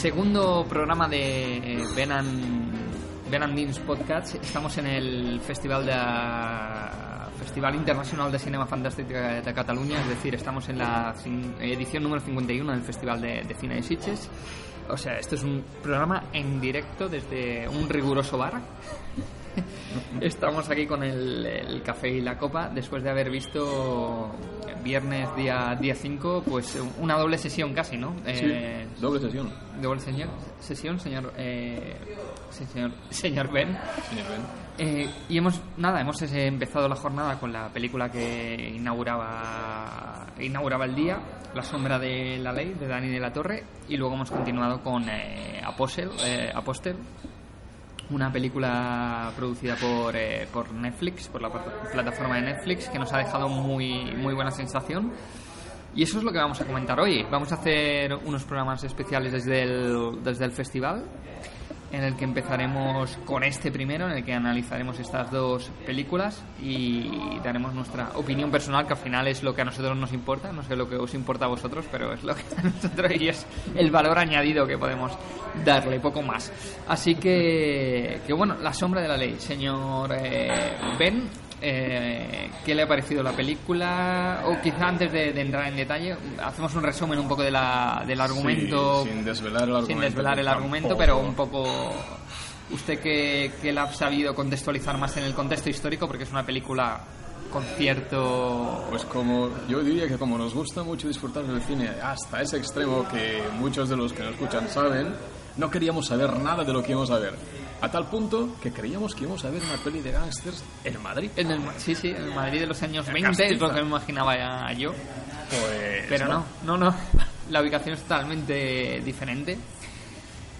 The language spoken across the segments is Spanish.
Segundo programa de eh, Ben and, ben and Beans Podcast. Estamos en el Festival de Festival Internacional de Cinema Fantàstic de, Catalunya, es decir, estamos en la edición número 51 del Festival de, de Cine de Sitges. O sea, esto es un programa en directo desde un riguroso bar. Estamos aquí con el, el café y la copa después de haber visto viernes día día 5 pues una doble sesión casi, ¿no? Eh, Doble sesión, doble señor, sesión, señor eh, sí, señor señor Ben. señor Ben. Eh, y hemos nada, hemos eh, empezado la jornada con la película que inauguraba inauguraba el día, La sombra de la ley de Dani de la Torre y luego hemos continuado con eh, Apostel, eh, Apostel, una película producida por, eh, por Netflix, por la plat- plataforma de Netflix, que nos ha dejado muy, muy buena sensación. Y eso es lo que vamos a comentar hoy. Vamos a hacer unos programas especiales desde el, desde el festival, en el que empezaremos con este primero, en el que analizaremos estas dos películas y daremos nuestra opinión personal, que al final es lo que a nosotros nos importa. No sé lo que os importa a vosotros, pero es lo que a nosotros y es el valor añadido que podemos darle, poco más. Así que, bueno, La sombra de la ley. Señor eh, Ben, eh, ¿qué le ha parecido la película? O quizá antes de, de entrar en detalle, hacemos un resumen un poco de la, del argumento. Sí, sin desvelar el argumento. sin desvelar el que argumento, tampoco- pero un poco. Usted que, que la ha sabido contextualizar más en el contexto histórico, porque es una película con cierto. Pues como yo diría que como nos gusta mucho disfrutar del cine hasta ese extremo que muchos de los que nos escuchan saben, no queríamos saber nada de lo que íbamos a ver. A tal punto que creíamos que íbamos a ver una peli de gángsters en Madrid. En el, sí, sí, en el Madrid de los años En 20 es lo que me imaginaba ya yo. Pues Pero no, no, no. La ubicación es totalmente diferente.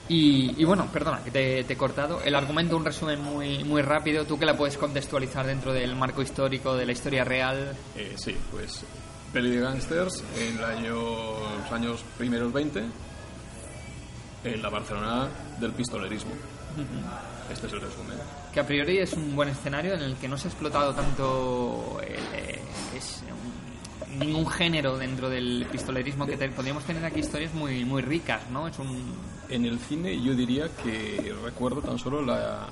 Y, y bueno, perdona que te, te he cortado. El argumento, un resumen muy, muy rápido. Tú que la puedes contextualizar dentro del marco histórico, de la historia real. Eh, sí, pues peli de gángsters en el año, los años primeros 20 en la Barcelona del pistolerismo. Este es el resumen. que a priori es un buen escenario en el que no se ha explotado tanto eh, es un- ningún género dentro del pistolerismo que te- podríamos tener aquí historias muy muy ricas no es un En el cine yo diría que recuerdo tan solo la, la-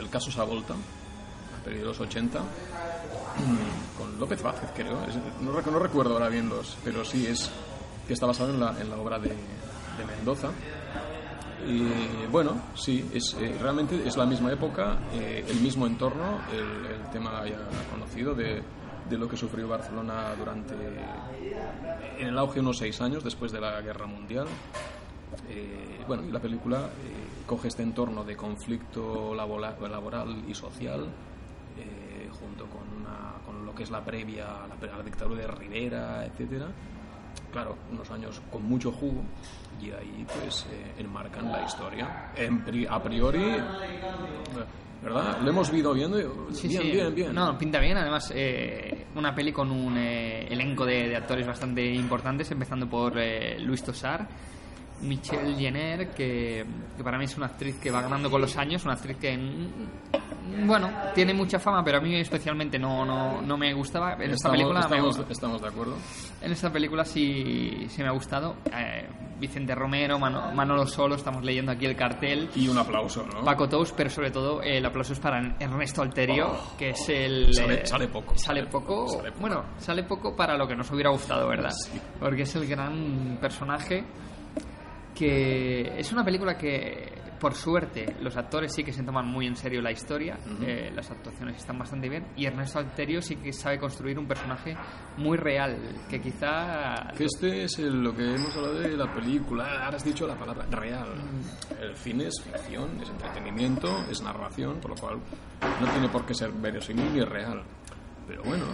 el caso Savolta, la peli de los 80, con López Vázquez creo, es- no, no recuerdo ahora bien los, pero sí es que está basado en la, en la obra de, de Mendoza. Y bueno, sí, es, eh, realmente es la misma época, eh, el mismo entorno, el, tema ya conocido de, de lo que sufrió Barcelona durante, en el auge, unos seis años después de la Guerra Mundial. Eh, bueno, y la película eh, coge este entorno de conflicto laboral, laboral y social, eh, junto con, con lo que es la previa la, la dictadura de Rivera, etcétera. Claro, unos años con mucho jugo y ahí pues eh, enmarcan la historia. En pri- a priori, ¿verdad? Lo hemos ido viendo. y- Sí, bien, sí. bien, bien. No, pinta bien. Además, eh, una peli con un eh, elenco de, de actores bastante importantes, empezando por eh, Luis Tosar, Michelle Jenner, que, que para mí es una actriz que va ganando con los años, una actriz que, mm, bueno, tiene mucha fama, pero a mí especialmente no, no, no me gustaba. En esta Estamos, película me- estamos, estamos de acuerdo. en esta película sí, sí me ha gustado. Eh, Vicente Romero, Mano- Manolo Solo, estamos leyendo aquí el cartel. Y un aplauso, ¿no? Paco Tous, pero sobre todo el aplauso es para Ernesto Alterio, que es el... Sale- eh, sale poco, Sale sale poco, poco, sale poco. Bueno, sale poco para lo que nos hubiera gustado, ¿verdad? Sí. Porque es el gran personaje que... Es una película que, por suerte, los actores sí que se toman muy en serio la historia, eh, las actuaciones están bastante bien, y Ernesto Alterio sí que sabe construir un personaje muy real, que quizá... Que este es el- lo que hemos hablado de la película. Ahora has dicho la palabra real. El cine es ficción, es entretenimiento, es narración, por lo cual no tiene por qué ser verosímil ni real. Pero bueno,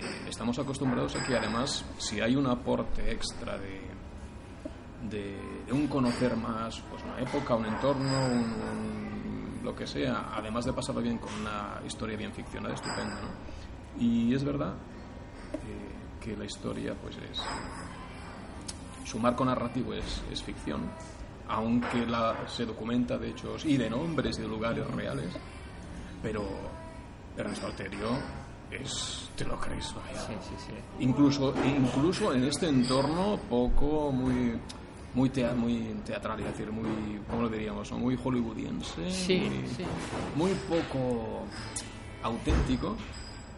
eh, estamos acostumbrados a que además, si hay un aporte extra de, de, de un conocer más pues, una época, un entorno, un, un- lo que sea, además de pasarlo bien con una historia bien ficcionada, estupendo. ¿no? Y es verdad eh, que la historia pues es su marco narrativo es, es ficción, aunque la, se documenta de hechos y de nombres y de lugares reales, pero Ernesto Alterio es, te lo crees. Sí, sí, sí. Incluso, incluso en este entorno poco, muy, muy, tea- muy teatral, es decir, muy, ¿cómo lo diríamos? Muy hollywoodiense, Sí, muy, sí. muy poco auténtico,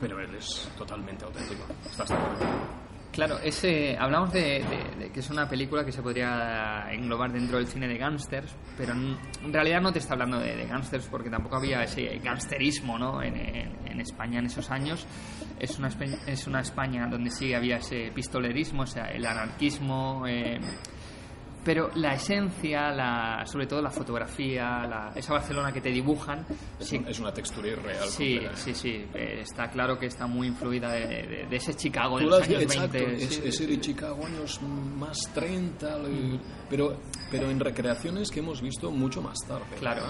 pero él es totalmente auténtico. ¿Estás de acuerdo? Claro, ese, hablamos de, de- de que es una película que se podría englobar dentro del cine de gángsters, pero en, en realidad no te está hablando de, de gángsters porque tampoco había ese gangsterismo ¿no? en, en- en España en esos años. Es una, es una España donde sí había ese pistolerismo, o sea, el anarquismo. eh, pero la esencia, la, sobre todo la fotografía, la- esa Barcelona que te dibujan, Es, sí, un- es una textura irreal. Sí, completa. sí, sí. eh, está claro que está muy influida de, de- de ese Chicago de los años exacto, 20. es- sí. ese de Chicago años más 30, le- pero, pero en recreaciones que hemos visto mucho más tarde. Claro.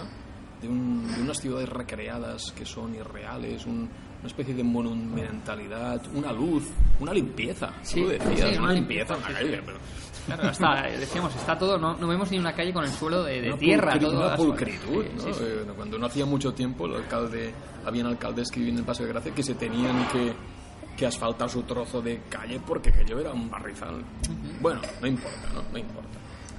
De, un- de unas ciudades recreadas que son irreales, un- una especie de monumentalidad, una luz, una limpieza. Sí, Tú decías, sí, una limpieza en la sí, calle, sí. pero Claro, está, decíamos, está todo, no, no vemos ni una calle con el suelo de, de una tierra. todo una pulcritud, ¿no? sí, sí. Eh, Cuando no hacía mucho tiempo, el alcalde, habían alcaldes que vivían en el Paseo de Gracia que se tenían que, que asfaltar su trozo de calle porque aquello era un barrizal. Bueno, no importa, ¿no? No importa.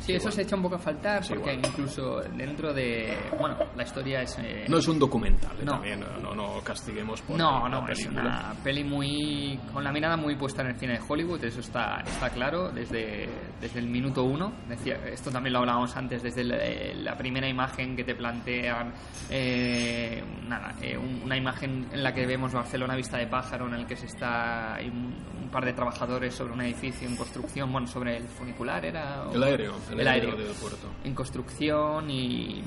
Sí, eso se echa un poco a faltar Sí, porque incluso dentro de... Bueno, la historia es... eh, No es un documental, ¿eh? No. también, no, no, castiguemos por No, la no, es una peli muy. con la mirada muy puesta en el cine de Hollywood, eso está, está claro desde, desde el minuto uno. Decía, esto también lo hablábamos antes, desde el- eh, la primera imagen que te plantean. eh, nada, eh, un- una imagen en la que vemos Barcelona vista de pájaro, en el que se está. hay un, un par de trabajadores sobre un edificio en construcción, bueno, sobre el funicular era. o- El aéreo, el, El aéreo, aéreo. del puerto. en construcción y,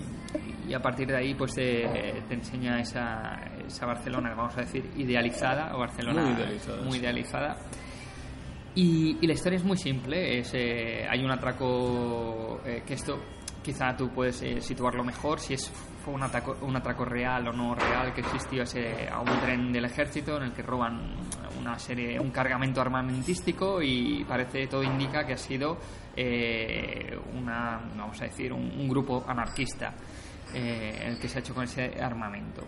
y a partir de ahí pues eh, te enseña esa, esa Barcelona, vamos a decir, idealizada o Barcelona Muy idealizada, muy sí. idealizada. Y, y la historia es muy simple, es, eh, hay un atraco eh, que esto quizá tú puedes eh, situarlo mejor si es fue un atraco, un atraco real o no real que existió ese, a un tren del ejército en el que roban una serie un cargamento armamentístico y parece todo indica que ha sido eh, una vamos a decir un, grupo anarquista eh, el que se ha hecho con ese armamento.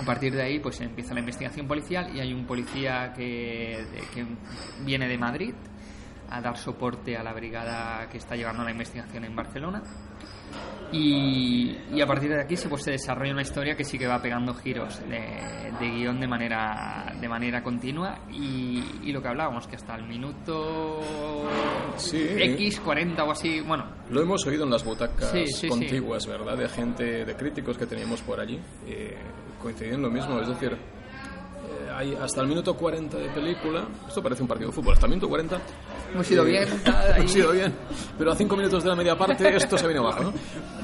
A partir de ahí pues empieza la investigación policial y hay un policía que, que viene de Madrid a dar soporte a la brigada que está llevando la investigación en Barcelona y, y a partir de aquí se, pues, se desarrolla una historia que sí que va pegando giros de, de guion de manera, de manera continua y, y lo que hablábamos, que hasta el minuto Sí. X, 40 o así, bueno, Lo hemos oído en las butacas Sí, sí, sí. contiguas, ¿verdad? De gente, de críticos que teníamos por allí, eh, coinciden lo mismo. Es decir, hay hasta el minuto 40 de película, esto parece un partido de fútbol, hasta el minuto 40. hemos ido eh, bien, hemos ido bien, pero a cinco minutos de la media parte esto se ha venido abajo, ¿no?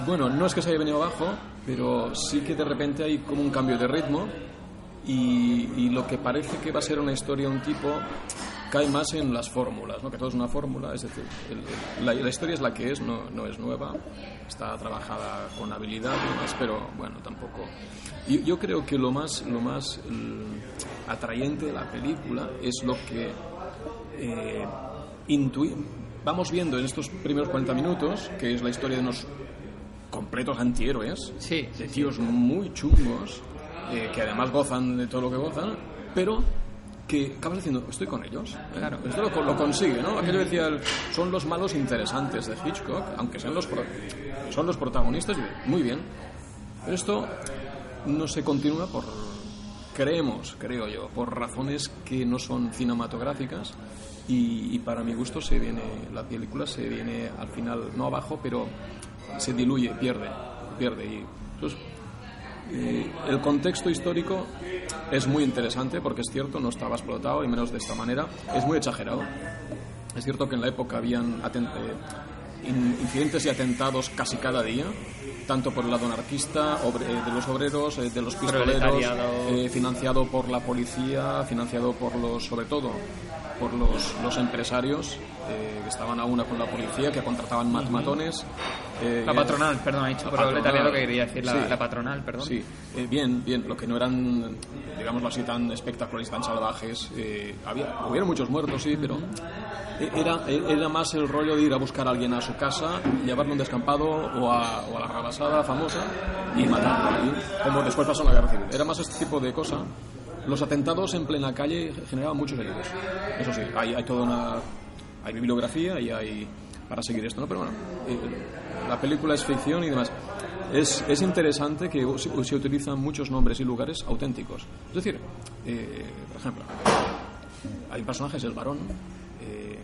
Bueno, no es que se haya venido abajo, pero sí que de repente hay como un cambio de ritmo y, y lo que parece que va a ser una historia un tipo cae más en las fórmulas, ¿no? que todo es una fórmula, es decir, el- el- la, la historia es la que es, no, no es nueva, está trabajada con habilidad y demás, pero bueno, tampoco. Yo, yo creo que lo más, lo más mm, atrayente de la película es lo que eh, intui- vamos viendo en estos primeros 40 minutos, que es la historia de unos completos antihéroes, Sí, de tíos muy chungos, eh, que además gozan de todo lo que gozan, pero que acabas diciendo, estoy con ellos. ¿eh? Claro. Esto lo, lo consigue, ¿no? Aquello decía, el- son los malos interesantes de Hitchcock, aunque sean los, pro- son los protagonistas, muy bien. Pero esto no se continúa por, creemos, creo yo, por razones que no son cinematográficas y, y para mi gusto se viene, la película se viene al final, no abajo, pero se diluye, pierde, pierde. Y entonces, eh, el contexto histórico es muy interesante porque es cierto, no estaba explotado y menos de esta manera. Es muy exagerado. Es cierto que en la época habían eh, in- incidentes y atentados casi cada día, tanto por el lado anarquista, obre- eh, de los obreros, eh, de los pistoleros, eh, financiado por la policía, financiado por los, sobre todo, por los, los empresarios eh, que estaban a una con la policía, que contrataban mat- matones. eh, La patronal, perdón, ha dicho La proletariado patronal. que quería decir la, Sí. la patronal, perdón. Sí, eh, bien, bien. Lo que no eran, digámoslo así, tan espectaculares, tan salvajes. eh, había, hubieron muchos muertos, sí, pero eh, era, era más el rollo de ir a buscar a alguien a su casa, llevarlo a un descampado o a, o a la rabasada famosa y matarlo allí, como después pasó en la guerra civil. Era más este tipo de cosa. Los atentados en plena calle generaban muchos heridos. Eso sí, hay, hay toda una... Hay bibliografía y hay... para seguir esto, ¿no? Pero bueno, eh, la película es ficción y demás. Es, es interesante que se, se utilizan muchos nombres y lugares auténticos. Es decir, eh, por ejemplo, hay personajes, el varón, eh,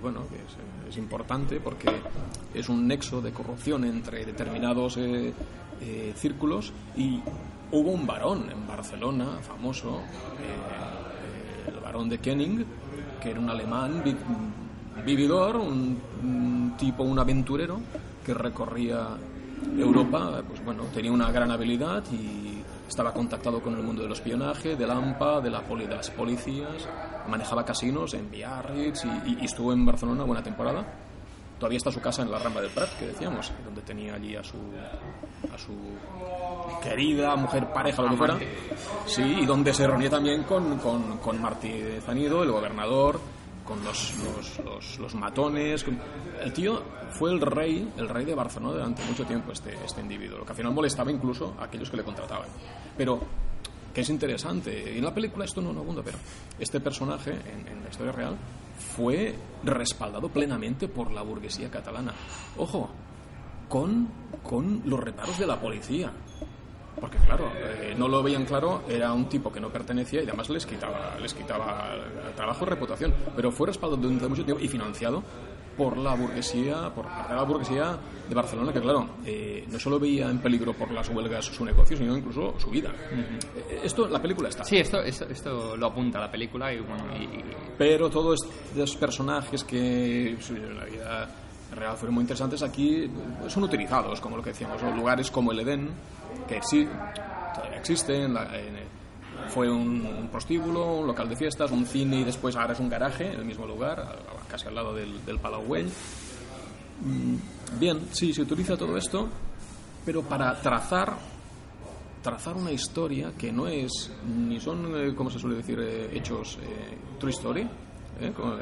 bueno, que es, es importante porque es un nexo de corrupción entre determinados eh, eh, círculos y hubo un varón en Barcelona, famoso, eh, el varón de Kenning, que era un alemán vi- vividor, un, tipo, un aventurero que recorría Europa, pues bueno, tenía una gran habilidad y estaba contactado con el mundo del espionaje, del AMPA, de, la poli- de las policías, manejaba casinos en Biarritz y, y- estuvo en Barcelona buena temporada. Todavía está su casa en la Rambla del Prat, que decíamos, donde tenía allí a su, a su querida mujer pareja, lo que fuera. Sí, y donde se reunía también con, con, con Martí de Zanido, el gobernador, con los, los, los, los matones. con- El tío fue el rey, el rey de Barcelona durante mucho tiempo, este, este individuo, lo que al final molestaba incluso a aquellos que le contrataban. Pero que es interesante. Y en la película esto no, no abunda, pero este personaje, en, en la historia real, fue respaldado plenamente por la burguesía catalana. Ojo, con, con los reparos de la policía. Porque claro, eh, no lo veían claro, era un tipo que no pertenecía y además les quitaba, les quitaba trabajo y reputación. Pero fue respaldado durante mucho tiempo y financiado por la burguesía, por parte de la burguesía de Barcelona, que claro, eh, no solo veía en peligro por las huelgas su negocio, sino incluso su vida. Eh, Esto, la película está. Sí, esto, esto, esto lo apunta la película y bueno, y, Pero todos estos personajes que en la vida real fueron muy interesantes aquí eh, son utilizados, como lo que decíamos, ¿no? lugares como el Edén, que sí, todavía existen, la- en- fue un, un prostíbulo, un local de fiestas, un cine y después ahora es un garaje en el mismo lugar, casi al lado del, del Palau Güell. Mm, Bien, sí, se utiliza todo esto, pero para trazar trazar una historia que no es ni son eh, como se suele decir eh, hechos eh, true story eh, como-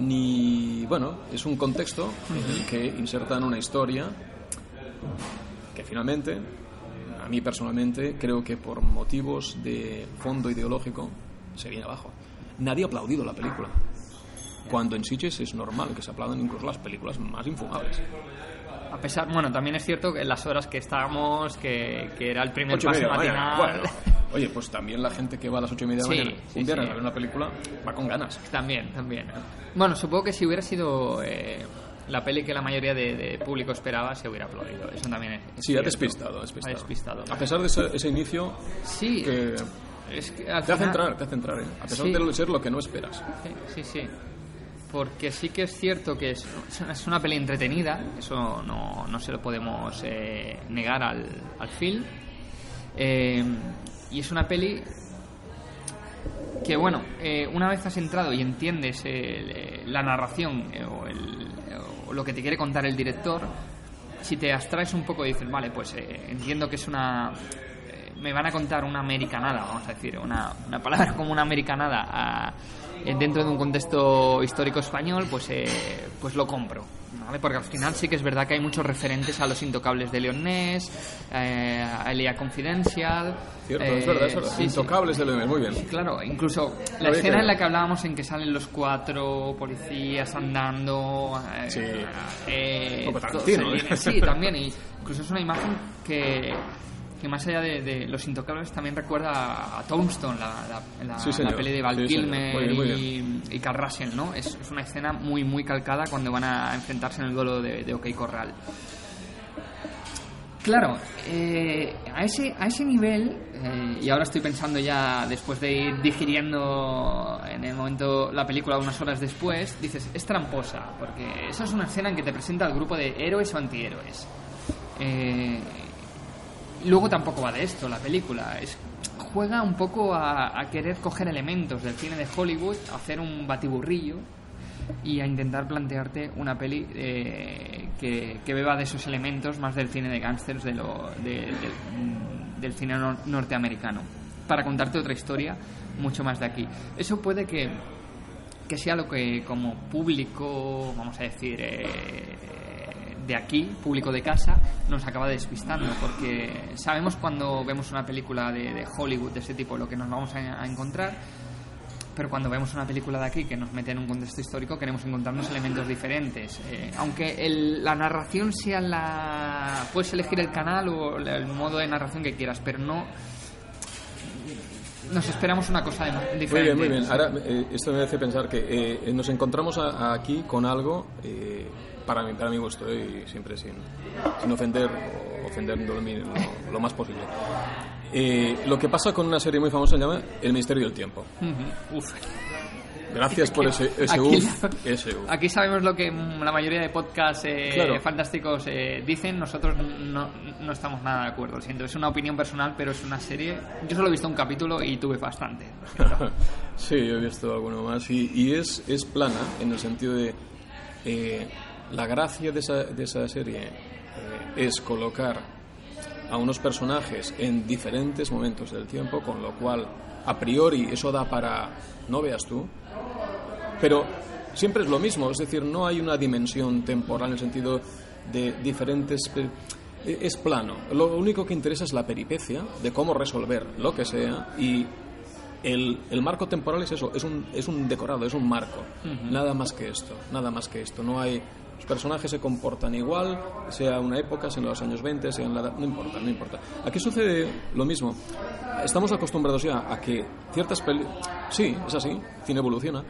ni bueno es un contexto en el que insertan una historia que finalmente a mí personalmente creo que por motivos de fondo ideológico se viene abajo nadie ha aplaudido la película cuando en Sitges es normal que se aplaudan incluso las películas más infumables a pesar, bueno, también es cierto que en las horas que estábamos, que, que era el primer Ocho la matinal. Bueno, oye, pues también la gente que va a las ocho y media de la Sí, mañana sí, un viernes sí. a ver una película va con ganas. También, también. Bueno, supongo que si hubiera sido eh, la peli que la mayoría de, de público esperaba, se hubiera aplaudido. Eso también es. Sí, ha despistado, ha despistado. Ha despistado. A pesar de ese, ese inicio Sí, que es que al te hace final- entrar, te hace entrar, ¿eh? a pesar Sí. de ser lo que no esperas. Sí, sí, sí. Porque sí que es cierto que es, es una peli entretenida, eso no, no se lo podemos eh, negar al, al film. Eh, y es una peli que, bueno, eh, una vez has entrado y entiendes eh, la narración eh, o, el- lo que te quiere contar el director, si te abstraes un poco y dices, vale, pues eh, entiendo que es una... eh, me van a contar una americanada, vamos a decir, una, una palabra como una americanada a- eh, dentro de un contexto histórico español, pues, eh, pues lo compro. ¿vale? Porque al final sí que es verdad que hay muchos referentes a los intocables de Leonés, eh, a Elia Confidential. Cierto, eh, es verdad, es verdad. sí, sí. Intocables de Leonel, muy bien. Claro, incluso la escena en la que hablábamos en que salen los cuatro policías andando. eh, Sí. eh, todo Tarantino, ¿eh? viene- Sí, también. Incluso es una imagen que, que más allá de, de los intocables también recuerda a, Tombstone, la, la, la- Sí, la señor. peli de Val Sí. Kilmer Muy bien, muy y, y Carl Russell, ¿no? Es, es una escena muy, muy calcada cuando van a enfrentarse en el duelo de, de OK Corral. Claro, eh, a, ese, a ese nivel, eh, y ahora estoy pensando ya después de ir digiriendo en el momento la película unas horas después, dices, es tramposa, porque esa es una escena en que te presenta el grupo de héroes o antihéroes. Eh, luego tampoco va de esto la película, es juega un poco a, a querer coger elementos del cine de Hollywood, hacer un batiburrillo y a intentar plantearte una peli eh, que, que beba de esos elementos más del cine de gángsters de lo, de- del- cine nor- norteamericano. Para contarte otra historia mucho más de aquí. Eso puede que que sea lo que como público vamos a decir eh, de aquí, público de casa, nos acaba despistando, porque sabemos cuando vemos una película de, de Hollywood de ese tipo lo que nos vamos a, a encontrar, pero cuando vemos una película de aquí que nos mete en un contexto histórico queremos encontrarnos elementos diferentes. Eh, aunque el- la narración sea la... Puedes elegir el canal o el modo de narración que quieras, pero no... Nos esperamos una cosa de- Muy diferente. bien, muy bien. Ahora, eh, esto me hace pensar que eh, nos encontramos a- a aquí con algo, eh, para, mi, para mi gusto, y siempre sin, sin ofender o ofendiendo lo, lo- lo más posible. Eh, lo que pasa con una serie muy famosa se llama El Misterio del Tiempo. Ujú, uf. Gracias por ese, ese Aquí, uf, ese uf. aquí sabemos lo que la mayoría de podcasts eh, Claro. fantásticos eh, dicen, nosotros no, no estamos nada de acuerdo. Lo siento, es una opinión personal, pero es una serie. Yo solo he visto un capítulo y tuve bastante. sí, yo he visto alguno más. Y, y es, es plana en el sentido de. eh, la gracia de esa, de esa serie eh, es colocar a unos personajes en diferentes momentos del tiempo, con lo cual, a priori, eso da para. No veas tú. Pero siempre es lo mismo, es decir, no hay una dimensión temporal en el sentido de diferentes. eh, Es plano. Lo único que interesa es la peripecia de cómo resolver lo que sea y el, el marco temporal es eso, es un, es un decorado, es un marco. Nada más que esto, nada más que esto. No hay. Los personajes se comportan igual, sea una época, sea en los años 20, sea en la edad. No importa, no importa. Aquí sucede lo mismo. Estamos acostumbrados ya a que ciertas películas. Sí, es así, cine evoluciona.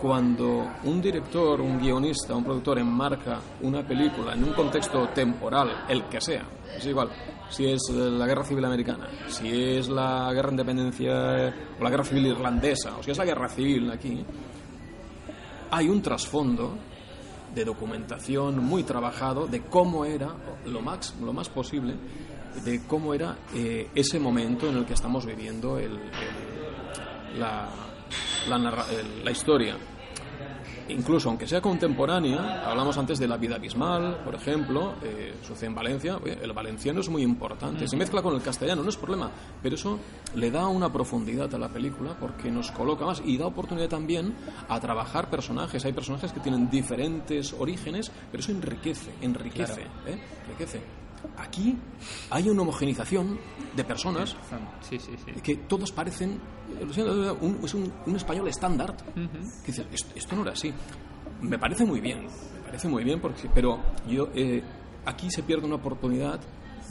Cuando un director, un guionista, un productor enmarca una película en un contexto temporal, el que sea, es igual, si es la guerra civil americana, si es la guerra de independencia o la guerra civil irlandesa, o si es la guerra civil aquí, hay un trasfondo de documentación muy trabajado de cómo era lo más, lo más posible de cómo era eh, ese momento en el que estamos viviendo el- la, la historia. Incluso aunque sea contemporánea, hablamos antes de la vida abismal, por ejemplo, eh, sucede en Valencia, el valenciano es muy importante, se mezcla con el castellano, no es problema, pero eso le da una profundidad a la película porque nos coloca más y da oportunidad también a trabajar personajes. Hay personajes que tienen diferentes orígenes, pero eso enriquece, enriquece, ¿eh? enriquece. Aquí hay una homogenización de personas Sí, sí, sí. que todos parecen un, es un, un español estándar. Que dices esto, esto no era así me parece muy bien me parece muy bien porque pero yo eh, aquí se pierde una oportunidad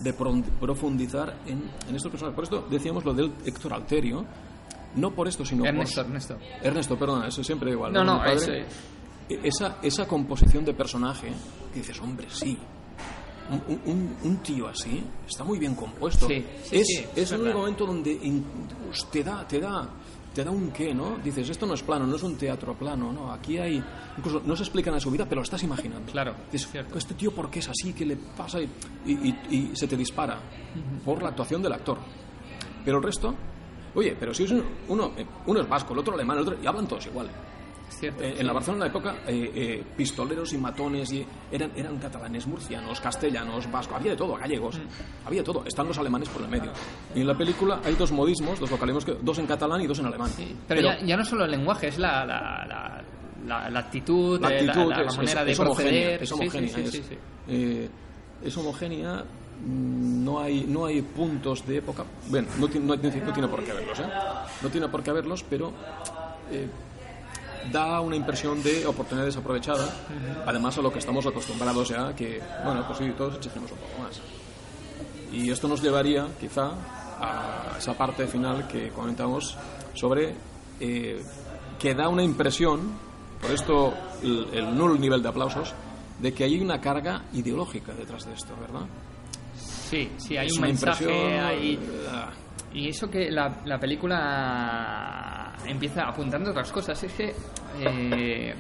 de pro- profundizar en, en estos personajes por esto decíamos lo del Héctor Alterio. No por esto sino Ernesto, por Ernesto. Ernesto. Perdona eso siempre igual No, no, eso e- esa, esa composición de personaje que dices hombre sí un, un- un- un tío así está muy bien compuesto Sí, sí, es, sí, es es el único momento donde in- pues, te da te da te da un qué, ¿no? Dices, esto no es plano, no es un teatro plano, ¿no? Aquí hay... Incluso no se explica nada de su vida, pero lo estás imaginando. Claro, Dices, cierto. este tío, ¿por qué es así? ¿Qué le pasa? Y, y- y- y se te dispara por la actuación del actor. Pero el resto... Oye, pero si es uno, uno, eh, uno es vasco, el otro alemán, el otro... Y hablan todos igual. Cierto. Eh, en la Barcelona de la época, eh, eh, pistoleros y matones y eran, eran catalanes, murcianos, castellanos, vascos, había de todo, gallegos, Mm. había de todo. Están los alemanes por el medio. Y en la película hay dos modismos, dos vocalismos, que, dos en catalán y dos en alemán. Pero, ya, ya no solo el lenguaje, es la, la, la, la- la actitud, la eh, la- actitud la, es, manera es- de es proceder. es Sí, sí, homogénea, sí, es, sí, sí. eh, es homogénea, mm, no hay, no hay puntos de época. Bueno, no, no, tiene- no tiene por qué haberlos, ¿eh? No tiene por qué haberlos, pero eh, da una impresión de oportunidad desaprovechada, además a lo que estamos acostumbrados ya, que, bueno, pues sí, todos exigimos un poco más. Y esto nos llevaría, quizá, a esa parte final que comentamos sobre eh, que da una impresión, por esto el, el nulo nivel de aplausos, de que hay una carga ideológica detrás de esto, ¿verdad? Sí, sí, hay es un una mensaje ahí. ah, Y eso que la, la película empieza apuntando otras cosas, es que eh,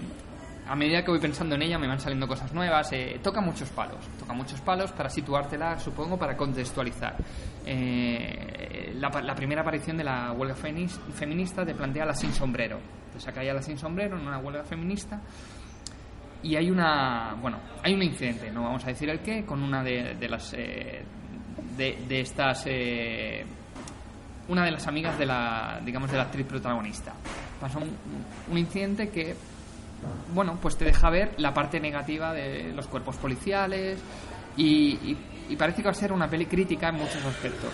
a medida que voy pensando en ella me van saliendo cosas nuevas, eh, toca muchos palos, toca muchos palos para situártela, supongo, para contextualizar. Eh, la, primera aparición de la huelga feminista te plantea la sin sombrero, te saca ya la sin sombrero en una huelga feminista y hay una bueno hay un incidente no vamos a decir el qué con una de, de las de, estas una de las amigas de la digamos de la actriz protagonista. Pasa un, un incidente que bueno pues te deja ver la parte negativa de los cuerpos policiales y, y- y parece que va a ser una peli crítica en muchos aspectos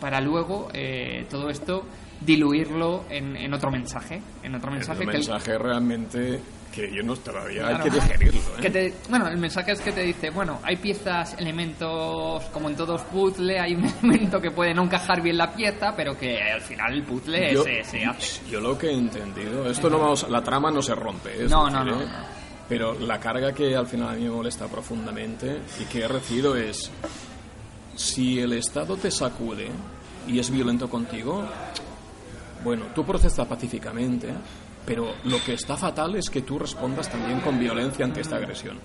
para luego eh, todo esto diluirlo en, en otro mensaje en otro mensaje que el- mensaje realmente que yo no todavía Claro. hay que digerirlo. ¿eh? Que te- bueno, el mensaje es que te dice, bueno, hay piezas, elementos, como en todos puzzle, hay un elemento que puede no encajar bien la pieza, pero que al final el puzzle yo, se, se hace. yo lo que he entendido, esto no vamos, la trama no se rompe, es No, decir, no, no, ¿eh? no. pero la carga que al final a mí me molesta profundamente y que he recibido es si el Estado te sacude y es violento contigo, bueno, tú procesas pacíficamente, pero lo que está fatal es que tú respondas también con violencia ante esta agresión.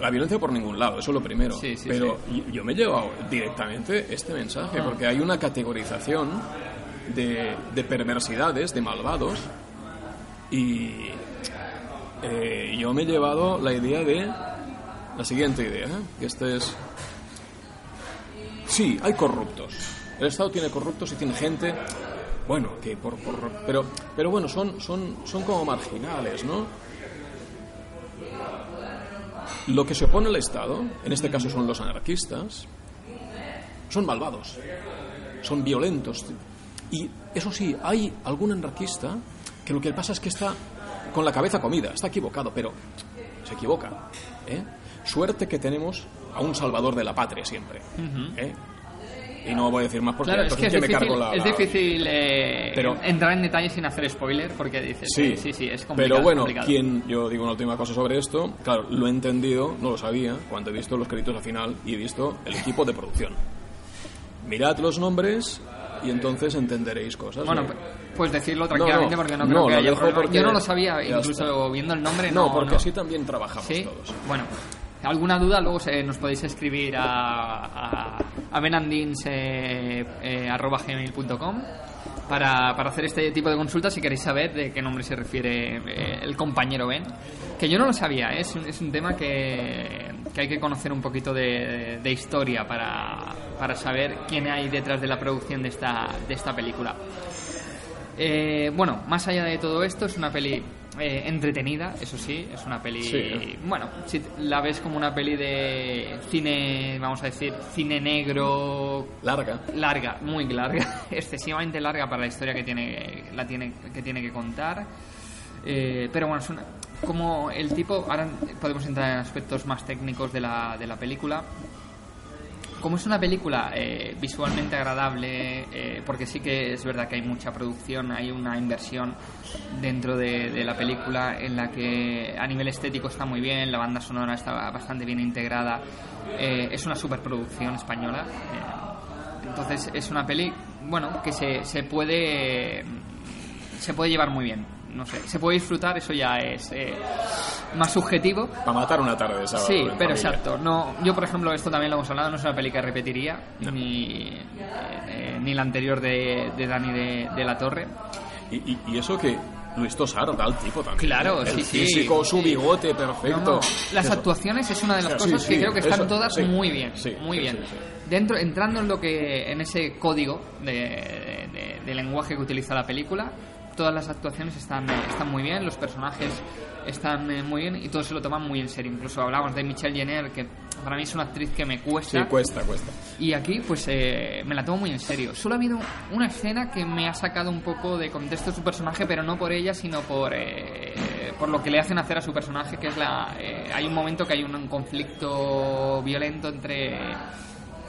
La violencia por ningún lado, eso es lo primero. Sí, sí, pero yo me he llevado directamente este mensaje, Ah. porque hay una categorización de, de perversidades, de malvados, y eh, yo me he llevado la idea de la siguiente idea, ¿eh? que este es... Sí, hay corruptos. El Estado tiene corruptos y tiene gente, bueno, que por... por- pero, pero bueno, son, son, son como marginales, ¿no? Lo que se opone al Estado, en este caso son los anarquistas, son malvados, son violentos. Y eso sí, hay algún anarquista que lo que pasa es que está con la cabeza comida, está equivocado, pero se equivoca. ¿eh? Suerte que tenemos a un salvador de la patria siempre. ¿eh? Y no voy a decir más porque Claro, es que es me difícil, cargo la- es la- difícil eh, Pero- entrar en detalles sin hacer spoiler, porque dices, Sí, sí, sí, es complicado. Pero bueno, complicado. quien, yo digo una última cosa sobre esto, claro, lo he entendido, no lo sabía, cuando he visto los créditos al final y he visto el equipo de producción. Mirad los nombres y entonces entenderéis cosas. Bueno, ¿no? pues, decirlo tranquilamente no, porque no creo que haya problema. Yo no lo sabía, incluso está. viendo el nombre no, no... porque así también trabajamos Sí, todos. bueno. ¿Alguna duda? Luego nos podéis escribir a, a, a eh, eh, para, para hacer este tipo de consultas si queréis saber de qué nombre se refiere eh, el compañero Ben. Que yo no lo sabía, ¿eh? es, un, es un tema que, que hay que conocer un poquito de, de historia para, para saber quién hay detrás de la producción de esta, de esta película. Eh, bueno, más allá de todo esto, es una peli eh, entretenida, eso sí, es una peli. Sí. Bueno, si la ves como una peli de cine, vamos a decir, cine negro, Larga. larga, muy larga, excesivamente larga para la historia que tiene, la tiene, que tiene que contar. Eh, pero bueno, es una, como el tipo, ahora podemos entrar en aspectos más técnicos de la, de la película. Como es una película eh, visualmente agradable, eh, porque sí que es verdad que hay mucha producción, hay una inversión dentro de, la película en la que a nivel estético está muy bien, la banda sonora está bastante bien integrada, eh, es una superproducción española. entonces es una peli, bueno, que se, se puede se puede llevar muy bien. No sé, se puede disfrutar, eso ya es eh, más subjetivo. Para matar una tarde de sábado. Sí, pero familia. exacto. No, yo, por ejemplo, esto también lo hemos hablado, no es una peli que repetiría, No. ni, eh, ni la anterior de, de Dani de, de la Torre. Y, y- y eso que Luis Tosar da el tipo también. Claro, ¿eh? sí, El sí. físico, su bigote perfecto. No, no, Las Eso. actuaciones es una de las Sí, cosas que creo que están eso, todas muy bien, Sí, muy bien. Dentro, entrando en lo que, en ese código de, de- de lenguaje que utiliza la película, todas las actuaciones están, eh, están muy bien, los personajes están eh, muy bien y todos se lo toman muy en serio. Incluso hablamos de Michelle Jenner, que para mí es una actriz que me Sí, cuesta. cuesta, cuesta. Y aquí, pues, eh, me la tomo muy en serio. Solo ha habido una escena que me ha sacado un poco de contexto su personaje, pero no por ella, sino por, eh, por lo que le hacen hacer a su personaje, que es la... hay un momento que hay un, conflicto violento entre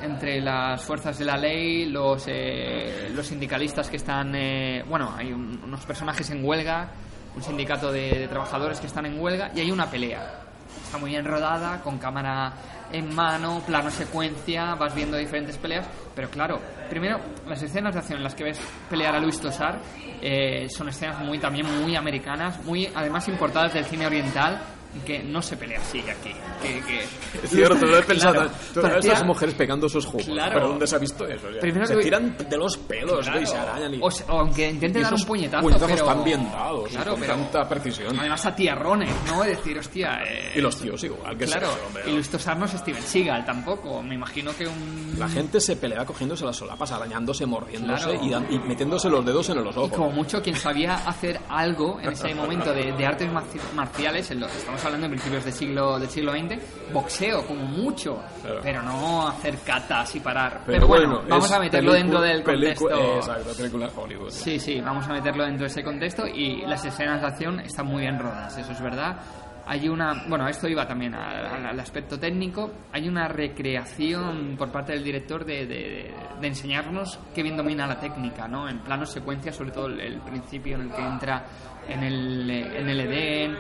entre las fuerzas de la ley, los, eh, los sindicalistas que están... eh, bueno, hay un- unos personajes en huelga, un sindicato de, de trabajadores que están en huelga, y hay una pelea. está muy bien rodada, con cámara en mano, plano secuencia, vas viendo diferentes peleas, pero claro, primero las escenas de acción en las que ves pelear a Luis Tosar eh, son escenas muy también muy americanas, muy además importadas del cine oriental que no se pelea así aquí. Que, que... Es cierto, lo he pensado. Claro, Todas parecía- esas mujeres pegando sus jugos. Claro. ¿Pero dónde se ha visto eso? O sea, Primero se que- tiran de los pelos Claro. y se arañan. Y, o, se- o aunque intente y dar esos un puñetazo, puñetazos pero... tan bien dados y Claro, con pero- tanta precisión. Además a tiarrones, ¿no? Es decir, hostia... eh, Y los tíos igual, que Claro, hombre, y no es Steven Seagal tampoco. Me imagino que un... La gente se pelea cogiéndose las solapas, arañándose, mordiéndose Claro. y, dan- y metiéndose los dedos en los Y ojos. como mucho quien sabía hacer algo en ese momento de, de artes marci- marciales, en lo, estamos hablando de principios del siglo, del siglo XX, boxeo como mucho, Claro. pero no hacer catas y parar. Pero, Pero, bueno, vamos a meterlo dentro del contexto. Exacto, película de Hollywood. Sí, sí, vamos a meterlo dentro de ese contexto y las escenas de acción están muy bien rodadas, eso es verdad. Hay una, bueno, esto iba también al, al- aspecto técnico, hay una recreación por parte del director de, de- enseñarnos qué bien domina la técnica, ¿no? En plano secuencia, sobre todo el, principio en el que entra en el, en el Edén,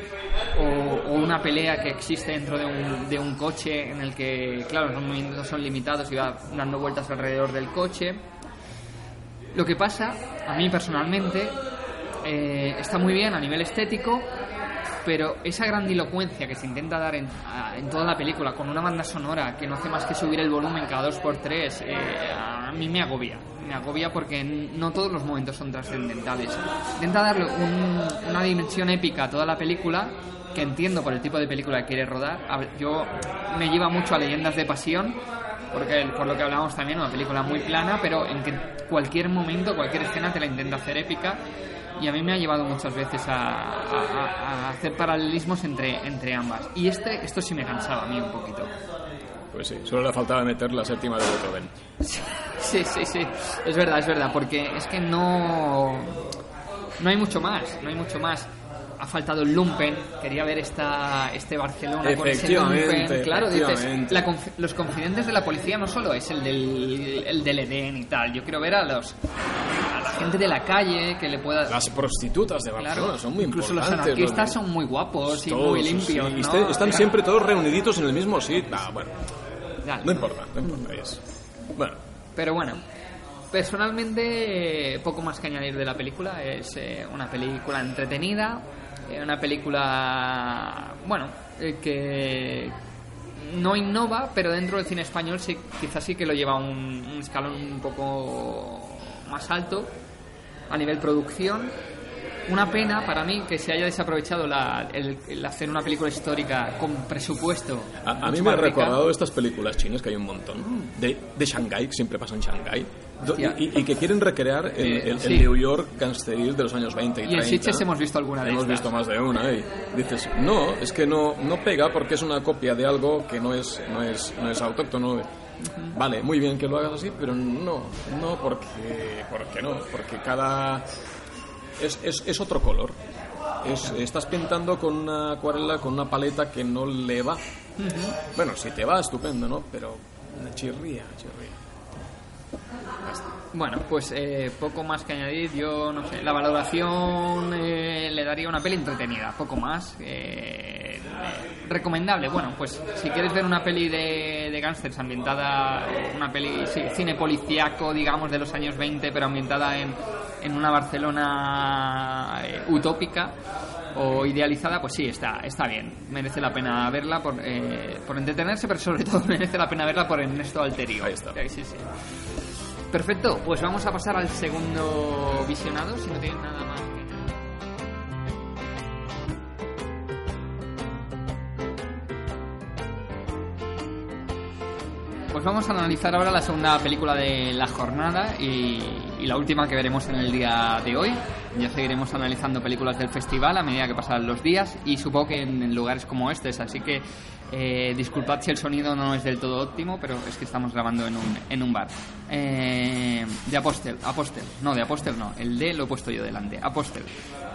o, o una pelea que existe dentro de un, de un coche en el que, claro, los movimientos son limitados y va dando vueltas alrededor del coche. Lo que pasa, a mí personalmente, eh, está muy bien a nivel estético, pero esa grandilocuencia que se intenta dar en, en toda la película, con una banda sonora que no hace más que subir el volumen cada dos por tres, eh, a mí me agobia. Me agobia porque no todos los momentos son trascendentales. Intenta darle un- una dimensión épica a toda la película, que entiendo por el tipo de película que quiere rodar. Yo me lleva mucho a Leyendas de Pasión, porque por lo que hablábamos también, una película muy plana, pero en que cualquier momento, cualquier escena te la intenta hacer épica. Y a mí me ha llevado muchas veces a, a- a hacer paralelismos entre, entre ambas. Y este, esto sí me cansaba a mí un poquito. Pues sí, solo le faltaba meter la séptima de Beethoven. Sí, sí, sí. Es verdad, es verdad, porque es que no. No hay mucho más, no hay mucho más. Ha faltado el Lumpen, quería ver esta, este Barcelona con ese Lumpen. Claro, dices, la conf- los confidentes de la policía no solo es el del, el del Edén y tal. Yo quiero ver a los la gente de la calle que le pueda. Las prostitutas de Barcelona Claro, son muy incluso los importantes. anarquistas son muy guapos y muy limpios. sí, este- están siempre todos reuniditos en el mismo sitio. Ah, bueno, no importa, no importa. es- Bueno, Pero bueno, personalmente eh, poco más que añadir de la película. Es eh, una película entretenida, eh, una película, bueno, eh, que no innova, pero dentro del cine español sí, quizás sí que lo lleva a un, un escalón un poco más alto a nivel producción. Una pena para mí que se haya desaprovechado la- el, el hacer una película histórica con presupuesto. a, a mí me ha recordado estas películas chinas que hay un montón. De, de Shanghái, que siempre pasa en Shanghái. Y, y que quieren recrear el, Eh, el- el sí. New York gangsteril de los años 20 y, Y 30. en Sitges hemos visto alguna de Hemos estas. visto más de una y dices, no, es que no, no pega porque es una copia de algo que no es, no es, no es autóctono. Vale, muy bien que lo hagas así, pero no, no porque, porque no, porque cada... Es, es, es otro color. Es, estás pintando con una acuarela, con una paleta que no le va. Bueno, si te va, estupendo, ¿no? Pero chirría, chirría. Bueno, pues eh, poco más que añadir. Yo no sé, la valoración eh, le daría una peli entretenida, poco más. eh, eh, recomendable. Bueno, pues si quieres ver una peli de, de gángsters ambientada, una peli, sí, cine policíaco, digamos, de los años 20, pero ambientada en, en una Barcelona eh, utópica o idealizada, pues sí, está, está bien. Merece la pena verla por, eh, por entretenerse, pero sobre todo merece la pena verla por Ernesto Alterio. Ahí está. Eh, Sí, sí. Perfecto, pues vamos a pasar al segundo visionado, si no tienen nada más que... Pues vamos a analizar ahora la segunda película de la jornada y, y la última que veremos en el día de hoy. Ya seguiremos analizando películas del festival a medida que pasan los días y supongo que en, en lugares como este, así que eh, disculpad si el sonido no es del todo óptimo, pero es que estamos grabando en un, en un bar. Eh, de Apostel, Apostel, no, de Apostel no, el D lo he puesto yo delante, Apostel.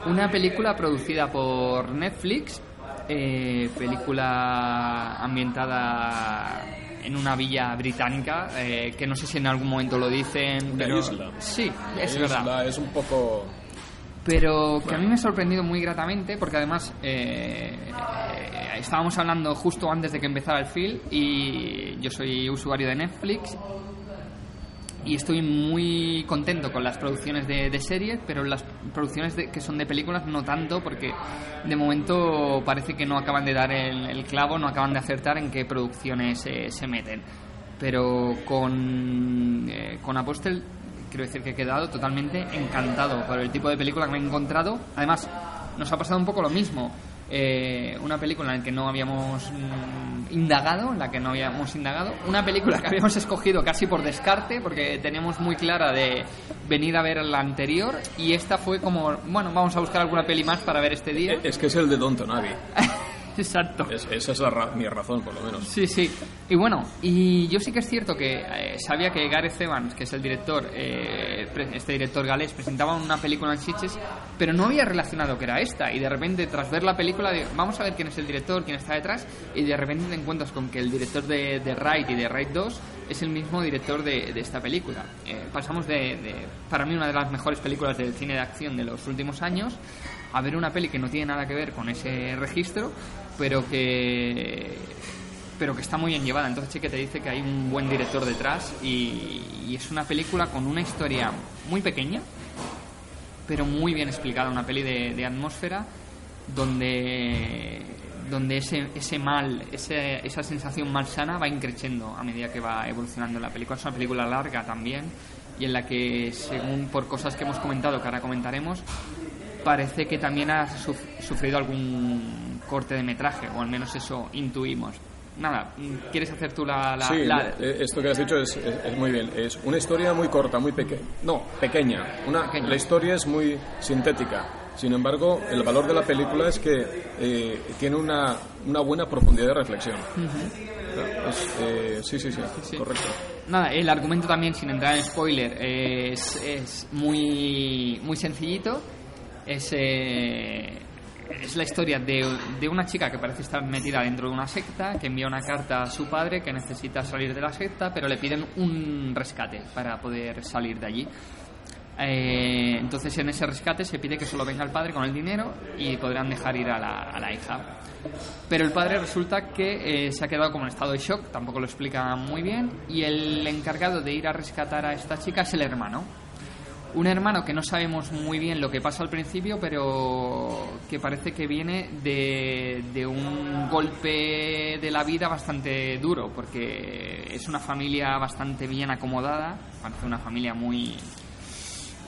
Una película producida por Netflix, eh, película ambientada en una villa británica, eh, que no sé si en algún momento lo dicen. Una pero- isla. Sí, es isla verdad Es un poco... pero que a mí me ha sorprendido muy gratamente porque además eh, estábamos hablando justo antes de que empezara el film y yo soy usuario de Netflix y estoy muy contento con las producciones de, de series, pero las producciones de- que son de películas no tanto, porque de momento parece que no acaban de dar el, el clavo, no acaban de acertar en qué producciones eh, se meten. Pero con, eh, con Apostel quiero decir que he quedado totalmente encantado por el tipo de película que me he encontrado. Además, nos ha pasado un poco lo mismo. Eh, una película en la que no habíamos mm, indagado, en la que no habíamos indagado, una película que habíamos escogido casi por descarte, porque teníamos muy clara de venir a ver la anterior, y esta fue como, bueno, vamos a buscar alguna peli más para ver este día. Es que es el de Downton Abbey. Exacto. Es- esa es la ra- mi razón, por lo menos. Sí, sí. Y bueno, y yo sí que es cierto que eh, sabía que Gareth Evans, que es el director, eh, este director galés, presentaba una película en Sitges, pero no había relacionado que era esta. Y de repente, tras ver la película, digo, vamos a ver quién es el director, quién está detrás, y de repente te encuentras con que el director de, de Raid y de Raid 2 es el mismo director de, de esta película. Eh, pasamos de, de, para mí, una de las mejores películas del cine de acción de los últimos años a ver una peli que no tiene nada que ver con ese registro, pero que pero que está muy bien llevada. Entonces sí que te dice que hay un buen director detrás y, y es una película con una historia muy pequeña, pero muy bien explicada, una peli de, atmósfera donde donde ese, ese mal, ese, esa sensación malsana va increciendo a medida que va evolucionando la película. Es una película larga también y en la que, según por cosas que hemos comentado, que ahora comentaremos, parece que también ha suf- sufrido algún corte de metraje, o al menos eso intuimos. Nada, ¿quieres hacer tú la...? la- sí, la- eh, esto que has dicho es, es- es muy bien. Es una historia muy corta, muy pequeña. No, pequeña. Una, Pequeña. La historia es muy sintética. Sin embargo, el valor de la película es que eh, tiene una, una buena profundidad de reflexión. Es, eh, sí, sí, sí, sí. correcto. Nada, el argumento también, sin entrar en spoiler, es, es muy, muy sencillito. Es, eh, es la historia de, de una chica que parece estar metida dentro de una secta, que envía una carta a su padre que necesita salir de la secta, pero le piden un rescate para poder salir de allí. Eh, entonces en ese rescate se pide que solo venga el padre con el dinero y podrán dejar ir a la, a la hija. Pero el padre resulta que eh, se ha quedado como en estado de shock, tampoco lo explica muy bien, y el encargado de ir a rescatar a esta chica es el hermano. Un hermano que no sabemos muy bien lo que pasa al principio, pero que parece que viene de, de un golpe de la vida bastante duro, porque es una familia bastante bien acomodada, parece una familia muy,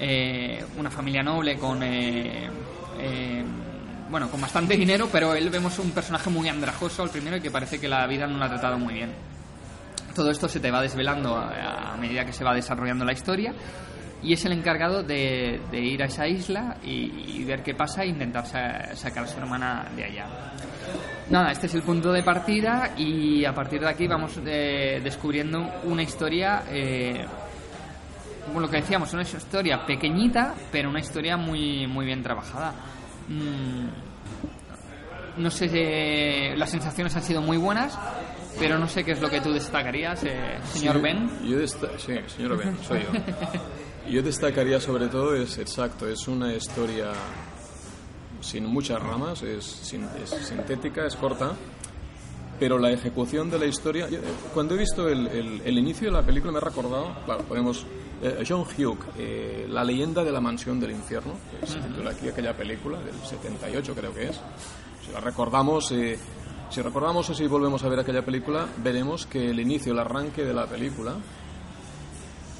eh, una familia noble con eh, eh, bueno con bastante dinero pero él vemos un personaje muy andrajoso al primero y que parece que la vida no lo ha tratado muy bien. Todo esto se te va desvelando a, a medida que se va desarrollando la historia y es el encargado de, de ir a esa isla y, y ver qué pasa e intentar sa- sacar a su hermana de allá Nada, este es el punto de partida y a partir de aquí vamos eh, descubriendo una historia eh, como lo que decíamos, una historia pequeñita, pero una historia muy, muy bien trabajada. Mm, no sé, eh, las sensaciones han sido muy buenas, pero no sé qué es lo que tú destacarías, eh, señor Sí, Ben. Yo sí, señor Ben, soy yo. Yo destacaría sobre todo, es exacto, es una historia sin muchas ramas, es, sin- es sintética, es corta, pero la ejecución de la historia... Cuando he visto el, el- el inicio de la película me ha recordado, claro, podemos... eh, John Hughes, eh, La leyenda de la mansión del infierno, que se titula aquí aquella película, del 78 creo que es. Si la recordamos... eh, si recordamos o si volvemos a ver aquella película, veremos que el inicio, el arranque de la película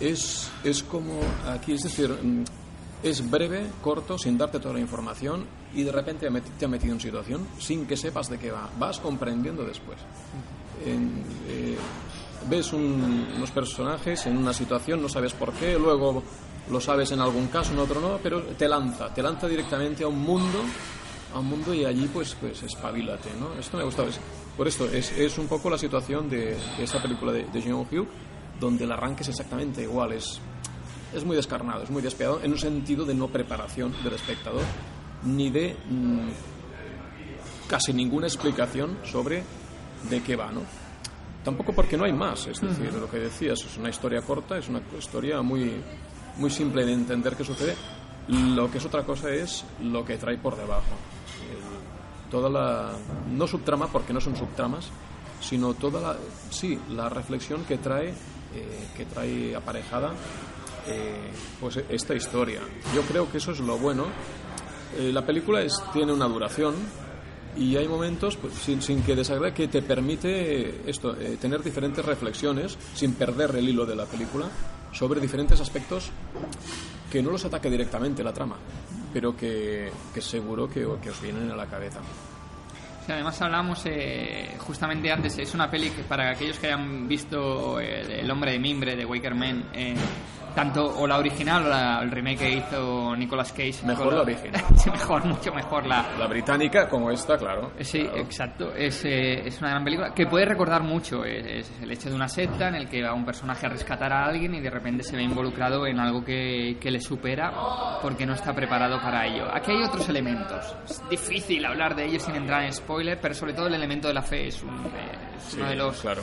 es, es como aquí, es decir, mm, es breve, corto, sin darte toda la información y de repente te ha metido en situación sin que sepas de qué va. Vas comprendiendo después. Eh, ves un- unos personajes en una situación, no sabes por qué, luego lo sabes en algún caso, en otro no, pero te lanza, te lanza directamente a un mundo, a un mundo y allí pues, pues espabilate, ¿no? Esto me ha gustado. Por esto, es, es un poco la situación de, de esta película de, de John donde el arranque es exactamente igual, es, es muy descarnado, es muy despiadado, en un sentido de no preparación del espectador, ni de mm, casi ninguna explicación sobre de qué va, ¿no? Tampoco porque no hay más, es decir, lo que decías, es una historia corta, es una historia muy, muy simple de entender qué sucede. Lo que es otra cosa es lo que trae por debajo. toda la no subtrama porque no son subtramas sino toda la sí la reflexión que trae eh, que trae aparejada eh, pues esta historia. Yo creo que eso es lo bueno. Eh, la película tiene una duración y hay momentos pues, sin, sin que desagrade que te permite esto eh, tener diferentes reflexiones sin perder el hilo de la película sobre diferentes aspectos que no los ataque directamente la trama pero que, que seguro que, que os vienen a la cabeza Sí, además hablamos eh, justamente antes, es una peli que para aquellos que hayan visto El, El hombre de mimbre de Waker Man, eh, tanto o la original o la- el remake que hizo Nicolas Cage. Mejor la original. Sí, mejor, mucho mejor la, la británica como esta claro Sí, Claro. exacto. Es, eh, es una gran película que puede recordar mucho. Es, es el hecho de una secta en el que va un personaje a rescatar a alguien y de repente se ve involucrado en algo que, que le supera porque no está preparado para ello. Aquí hay otros elementos. Es difícil hablar de ellos sin entrar en spoiler, pero sobre todo el elemento de la fe es, un- eh, Sí, uno de los claro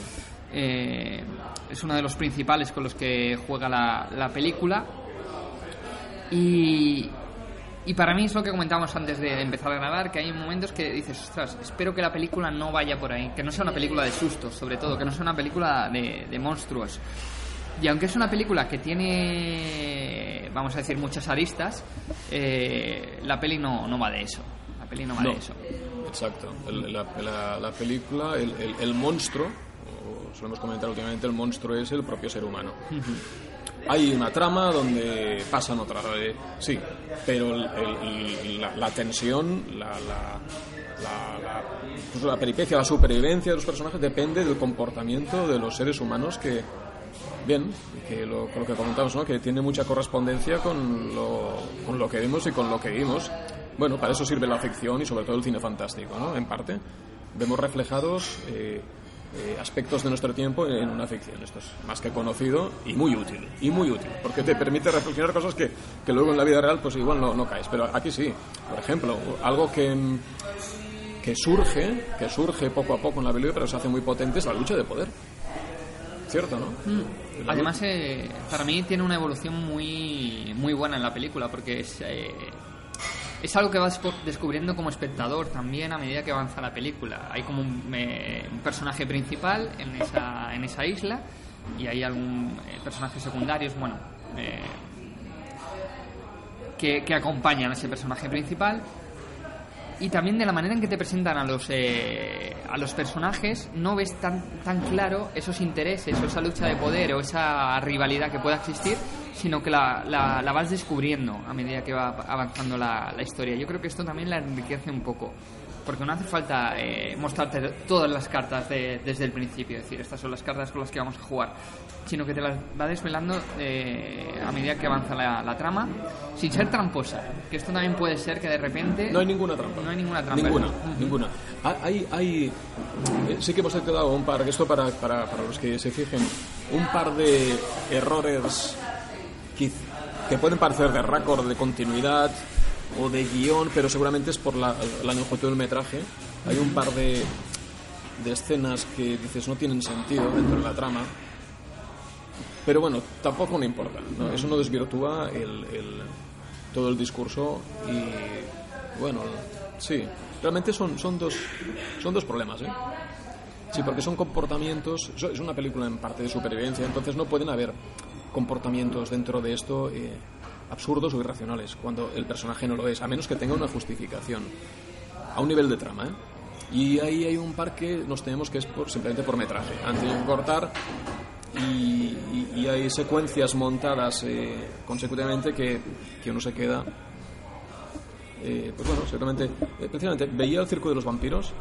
eh, es uno de los principales con los que juega la, la película. Y, y para mí es lo que comentábamos antes de empezar a grabar, que hay momentos que dices, ostras, espero que la película no vaya por ahí, que no sea una película de sustos, sobre todo, que no sea una película de, de monstruos. Y aunque es una película que tiene, vamos a decir, muchas aristas, eh, la peli no, no va de eso. La peli no va No. de eso. Exacto. El- la, la- la película, el, el- el monstruo, solemos comentar últimamente, el monstruo es el propio ser humano. Hay una trama donde pasan otras, eh, sí, pero el- el- la, la tensión, la, la, la- la- pues la peripecia, la supervivencia de los personajes depende del comportamiento de los seres humanos que, bien, que lo, con lo que comentamos, ¿no? que tiene mucha correspondencia con lo, con lo que vemos y con lo que vimos. Bueno, para eso sirve la ficción y sobre todo el cine fantástico, ¿no? En parte. Vemos reflejados eh, eh, aspectos de nuestro tiempo en una ficción. Esto es más que conocido y muy útil. Y muy útil, porque te permite reflexionar cosas que, que luego en la vida real pues igual no, no caes. Pero aquí sí. Por ejemplo, algo que, mm, que surge, que surge poco a poco en la película, pero se hace muy potente, es la lucha de poder. ¿Cierto, no? La Además, eh, para mí tiene una evolución muy, muy buena en la película, porque es, eh, es algo que vas descu- descubriendo como espectador también a medida que avanza la película. Hay como un, un personaje principal en esa, en esa isla y hay algún eh, personajes secundarios, bueno, eh, que, que acompañan a ese personaje principal y también de la manera en que te presentan a los eh, a los personajes no ves tan tan claro esos intereses o esa lucha de poder o esa rivalidad que pueda existir sino que la, la, la vas descubriendo a medida que va avanzando la, la historia. Yo creo que esto también la enriquece un poco porque no hace falta eh, mostrarte todas las cartas de- desde el principio, es decir, estas son las cartas con las que vamos a jugar, sino que te las va desvelando eh, a medida que avanza la, la trama, sin ser tramposa, que esto también puede ser que de repente... No hay ninguna trampa. No hay ninguna trampa. Ninguna, ninguna. Ha- Hay, hay, eh, sí que hemos quedado un par, esto para, para, para los que se fijen, un par de errores que, que pueden parecer de récord, de continuidad o de guion, pero seguramente es por la, la longitud del metraje. Hay un par de, de escenas que dices no tienen sentido dentro de la trama. Pero bueno, tampoco me importa. ¿no? Eso no desvirtúa el, el- todo el discurso y bueno, sí, realmente son, son, dos, son dos problemas. ¿eh? Sí, porque son comportamientos, so- es una película en parte de supervivencia, entonces no pueden haber comportamientos dentro de esto eh, absurdos o irracionales cuando el personaje no lo es, a menos que tenga una justificación a un nivel de trama. ¿eh? Y ahí hay un par que nos tenemos que es por, simplemente por metraje. Han tenido que cortar y, y- y hay secuencias montadas eh, consecutivamente que, que uno se queda. eh, pues bueno, seguramente. eh, precisamente veía el circo de los vampiros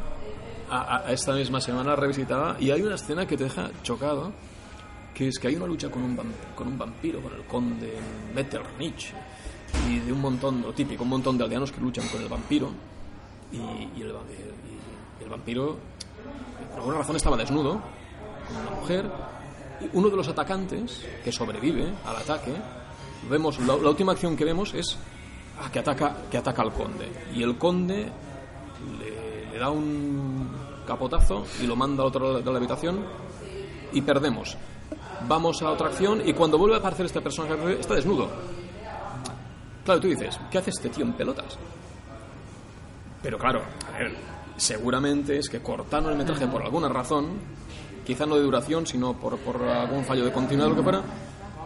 a, a- esta misma semana revisitaba y hay una escena que te deja chocado que es que hay una lucha con un, con un vampiro, con el conde Metternich y de un montón, lo típico, un montón de aldeanos que luchan con el vampiro y, el, vampiro por alguna razón estaba desnudo con una mujer y uno de los atacantes que sobrevive al ataque vemos la, la última acción que vemos es ah, que ataca que ataca al conde y el conde le, le da un capotazo y lo manda al otro lado de la habitación y perdemos vamos a otra acción y cuando vuelve a aparecer este personaje está desnudo claro tú dices ¿qué hace este tío en pelotas? Pero claro, a seguramente es que cortaron el metraje por alguna razón, quizá no de duración, sino por, por algún fallo de continuidad o lo que fuera,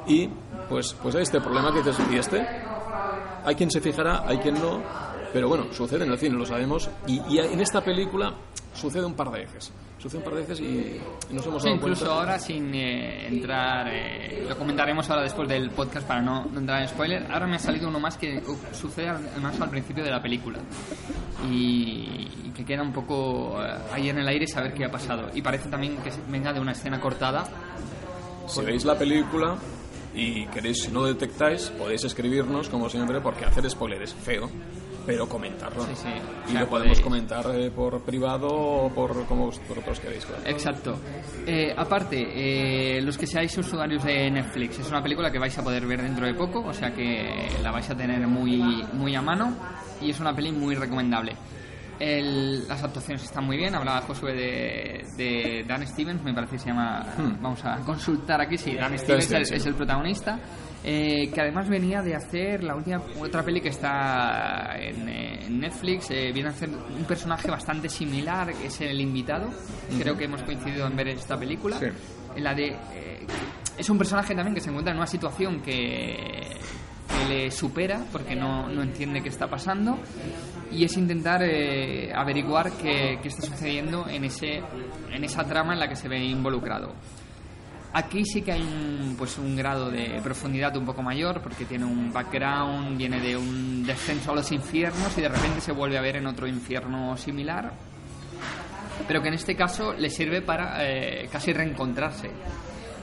y pues, pues hay este problema que dices, ¿y este? Hay quien se fijará, hay quien no, pero bueno, sucede en el cine, lo sabemos, y, y en esta película sucede un par de veces. Sucede un par de veces y, nos hemos Sí, dado incluso cuenta. ahora sin eh, entrar, eh, lo comentaremos ahora después del podcast para no, no entrar en spoiler. Ahora me ha salido uno más que uh, sucede además al principio de la película y, y que queda un poco eh, ahí en el aire saber qué ha pasado. Y parece también que venga de una escena cortada. Si veis la película y queréis, si no detectáis, podéis escribirnos, como siempre, porque hacer spoiler es feo, pero comentarlo. Sí, sí. Y O sea, lo podemos podéis- comentar eh, por privado o por como vosotros queréis. claro. Exacto. Eh, aparte, eh, los que seáis usuarios de Netflix, es una película que vais a poder ver dentro de poco, o sea que la vais a tener muy, muy a mano y es una peli muy recomendable. El- las actuaciones están muy bien, hablaba Josué de, de Dan Stevens, me parece que se llama, vamos a consultar aquí, sí, Dan Stevens es, sí. es el protagonista, eh, que además venía de hacer la última otra peli que está en, en Netflix, eh, viene a hacer un personaje bastante similar, que es el invitado, creo que hemos coincidido en ver esta película, en la de... eh, es un personaje también que se encuentra en una situación que, que le supera porque no, no entiende qué está pasando y es intentar eh, averiguar qué, qué está sucediendo en, ese, en esa trama en la que se ve involucrado. Aquí sí que hay un, pues un grado de profundidad un poco mayor porque tiene un background, viene de un descenso a los infiernos y de repente se vuelve a ver en otro infierno similar, pero que en este caso le sirve para eh, casi reencontrarse.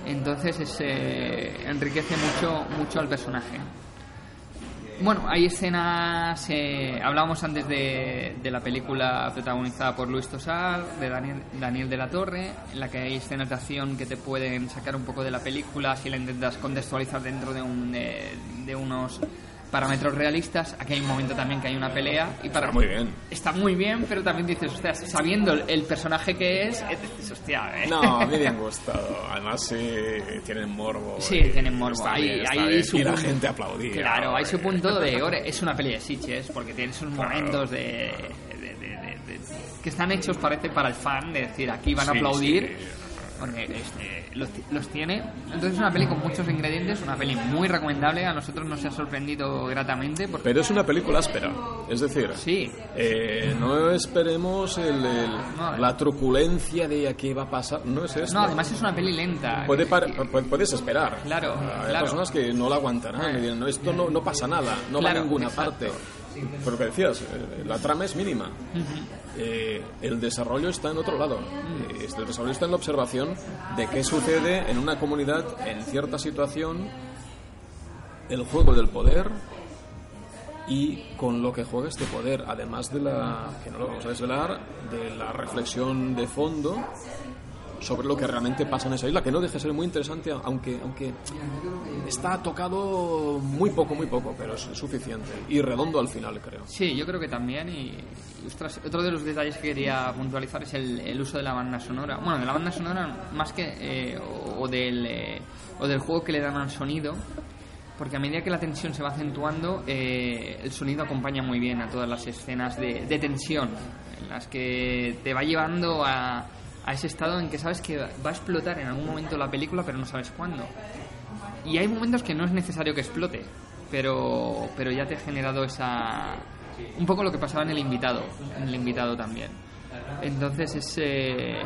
Entonces es, eh, enriquece mucho, mucho al personaje. Bueno, hay escenas. Eh, hablábamos antes de, de la película protagonizada por Luis Tosar, de Daniel, Daniel de la Torre, en la que hay escenas de acción que te pueden sacar un poco de la película si la intentas contextualizar dentro de, un, de, de unos parámetros realistas. Aquí hay un momento también que hay una pelea y para Está muy bien. Está muy bien, pero también dices, hostia, sabiendo el, personaje que es, eh, dices, hostia, eh. No, a mí me han gustado. Además, sí, tienen morbo. Sí, tienen morbo. Hay- bien, hay bien. su y la gente aplaudía. Claro, hay su punto de ore. Es una peli de Sitches, porque tiene esos Claro. momentos de, de- de- de- de- que están hechos, parece, para el fan, de decir, aquí van a aplaudir. sí. Porque este, los, los tiene. Entonces es una peli con muchos ingredientes, una peli muy recomendable. A nosotros nos ha sorprendido gratamente. Porque, Pero es una película áspera. Es decir, sí, eh, no esperemos el- el- No, la truculencia de a qué va a pasar. No es esto. no, además es una peli lenta. Puede par- pu- puedes esperar. Claro, Hay claro. personas que no la aguantarán y dirán, no, esto no, no pasa nada, no va a ninguna exacto. parte. Pero lo que decías, eh, la trama es mínima. Eh, el desarrollo está en otro lado. Mm. Eh, el desarrollo está en la observación de qué sucede en una comunidad en cierta situación, el juego del poder y con lo que juega este poder, además de la, que no lo vamos a desvelar, de la reflexión de fondo sobre lo que realmente pasa en esa isla, que no deja de ser muy interesante, aunque, aunque está tocado muy poco, muy poco, pero es suficiente y redondo al final, creo. Sí, yo creo que también. Y, y, ostras, otro de los detalles que quería puntualizar es el, el uso de la banda sonora. Bueno, de la banda sonora más que. eh, o, o del, eh, o del juego que le dan al sonido. Porque a medida que la tensión se va acentuando, eh, el sonido acompaña muy bien a todas las escenas de, de tensión, en las que te va llevando a, a ese estado en que sabes que va a explotar en algún momento la película, pero no sabes cuándo. Y hay momentos que no es necesario que explote, pero, pero ya te ha generado esa... Un poco lo que pasaba en el invitado, en el invitado también. Entonces es, eh,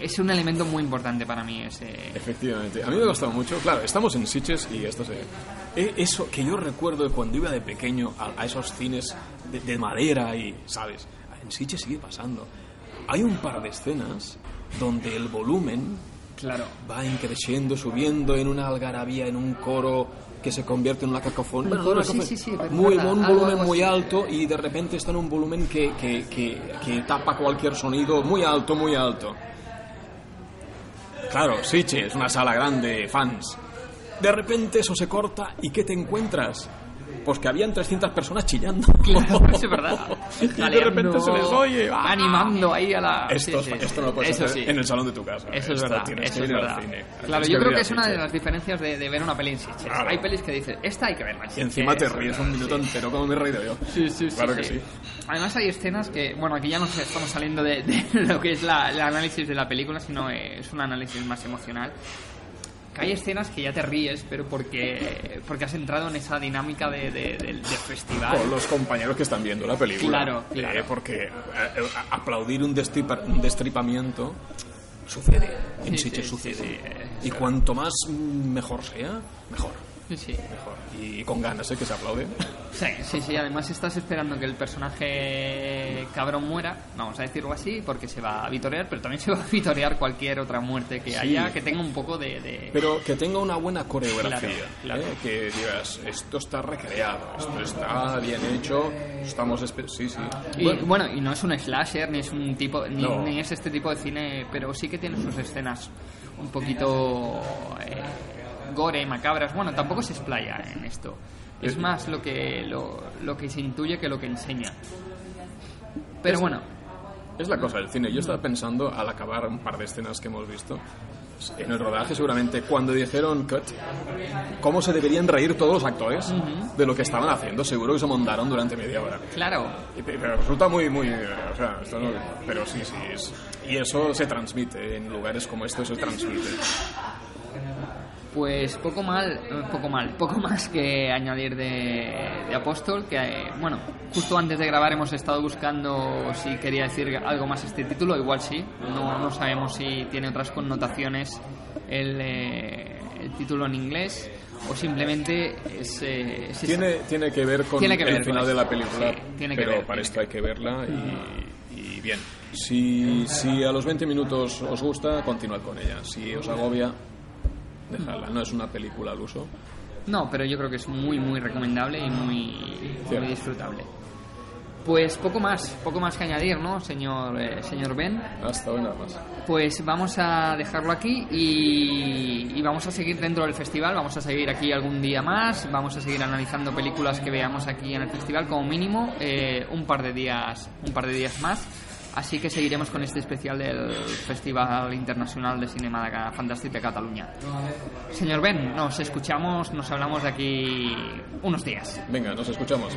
es un elemento muy importante para mí ese... Efectivamente, a mí me ha gustado mucho. Claro, estamos en Sitges y esto se. eh, Eso que yo recuerdo de cuando iba de pequeño a, a esos cines de, de madera y, ¿sabes? En Sitges sigue pasando. Hay un par de escenas donde el volumen Claro. va increciendo, subiendo en una algarabía, en un coro que se convierte en una cacofonía. Bueno, sí, sí, sí, muy, un volumen muy alto y de repente está en un volumen que, que, que, que tapa cualquier sonido muy alto, muy alto. Claro, Siche es una sala grande, fans. De repente eso se corta y ¿qué te encuentras? Pues que habían 300 personas chillando. Claro, es verdad. y de repente se les oye. ¡ah! Animando ahí a la. Esto, Sí, sí, esto no lo puedes eso hacer sí. en el salón de tu casa. Eso es verdad, tienes eso que es ir al verdad. cine. Claro, yo creo ir que al es una de las diferencias de, de ver una peli en Sitges. Claro. Hay pelis que dices, esta hay que verla Y encima te ríes un minuto entero como me he reído yo. Sí, sí, sí. Claro que sí. Además hay escenas que, bueno, aquí ya no sé, estamos saliendo de, de lo que es la, el análisis de la película, sino es un análisis más emocional. Que hay escenas que ya te ríes, pero porque, porque has entrado en esa dinámica de, de- del- del festival. Con los compañeros que están viendo la película. Claro, claro. Eh, porque eh, eh, aplaudir un, destripa- un destripamiento sucede. En Sí, Sitges sí, sucede. sí, y cuanto más mm, mejor sea, mejor. Sí. Mejor. Y con ganas, ¿eh? Que se aplaude. Sí, sí, sí, además estás esperando que el personaje cabrón muera, vamos a decirlo así, porque se va a vitorear, pero también se va a vitorear cualquier otra muerte que Sí. haya que tenga un poco de... de- Pero que tenga una buena coreografía. Claro, claro. ¿eh? Que digas, esto está recreado, esto está bien hecho, estamos... Sí, sí. Y Bueno, bueno, y no es un slasher, ni es un tipo, ni, No. ni es este tipo de cine, pero sí que tiene sus escenas un poquito eh, gore, macabras. Bueno, tampoco se explaya en esto. Es más lo que lo, lo que se intuye que lo que enseña. Pero bueno, Es la cosa del cine. Yo estaba pensando al acabar un par de escenas que hemos visto en el rodaje, seguramente cuando dijeron cut, cómo se deberían reír todos los actores de lo que estaban haciendo. Seguro que se montaron durante media hora. claro, Y- Pero resulta muy, muy. eh, O sea, esto no- pero sí, sí. Es, y eso se transmite. En lugares como estos se transmite. Pues poco mal, poco mal, poco más que añadir de, de Apóstol, que eh, bueno, justo antes de grabar hemos estado buscando si quería decir algo más este título, igual sí, no, no sabemos si tiene otras connotaciones el, eh, el título en inglés o simplemente es... eh, es esa- Tiene, tiene que ver con que ver el con final de esto. la película, Sí, tiene que pero ver, para tiene esto que hay que verla y, y bien. Si, si a los 20 minutos os gusta, continuad con ella. Si os agobia, dejadla. No es una película al uso. No, pero yo creo que es muy, muy recomendable y muy, muy disfrutable. Pues poco más, poco más que añadir, ¿no, señor, eh, señor Ben? Hasta hoy nada más. Pues vamos a dejarlo aquí y, y vamos a seguir dentro del festival, vamos a seguir aquí algún día más, vamos a seguir analizando películas que veamos aquí en el festival como mínimo eh, un par de días, un par de días más. Así que seguiremos con este especial del Festival Internacional de Cinema Fantàstic de Cataluña. Señor Ben, nos escuchamos, nos hablamos de aquí unos días. Venga, nos escuchamos.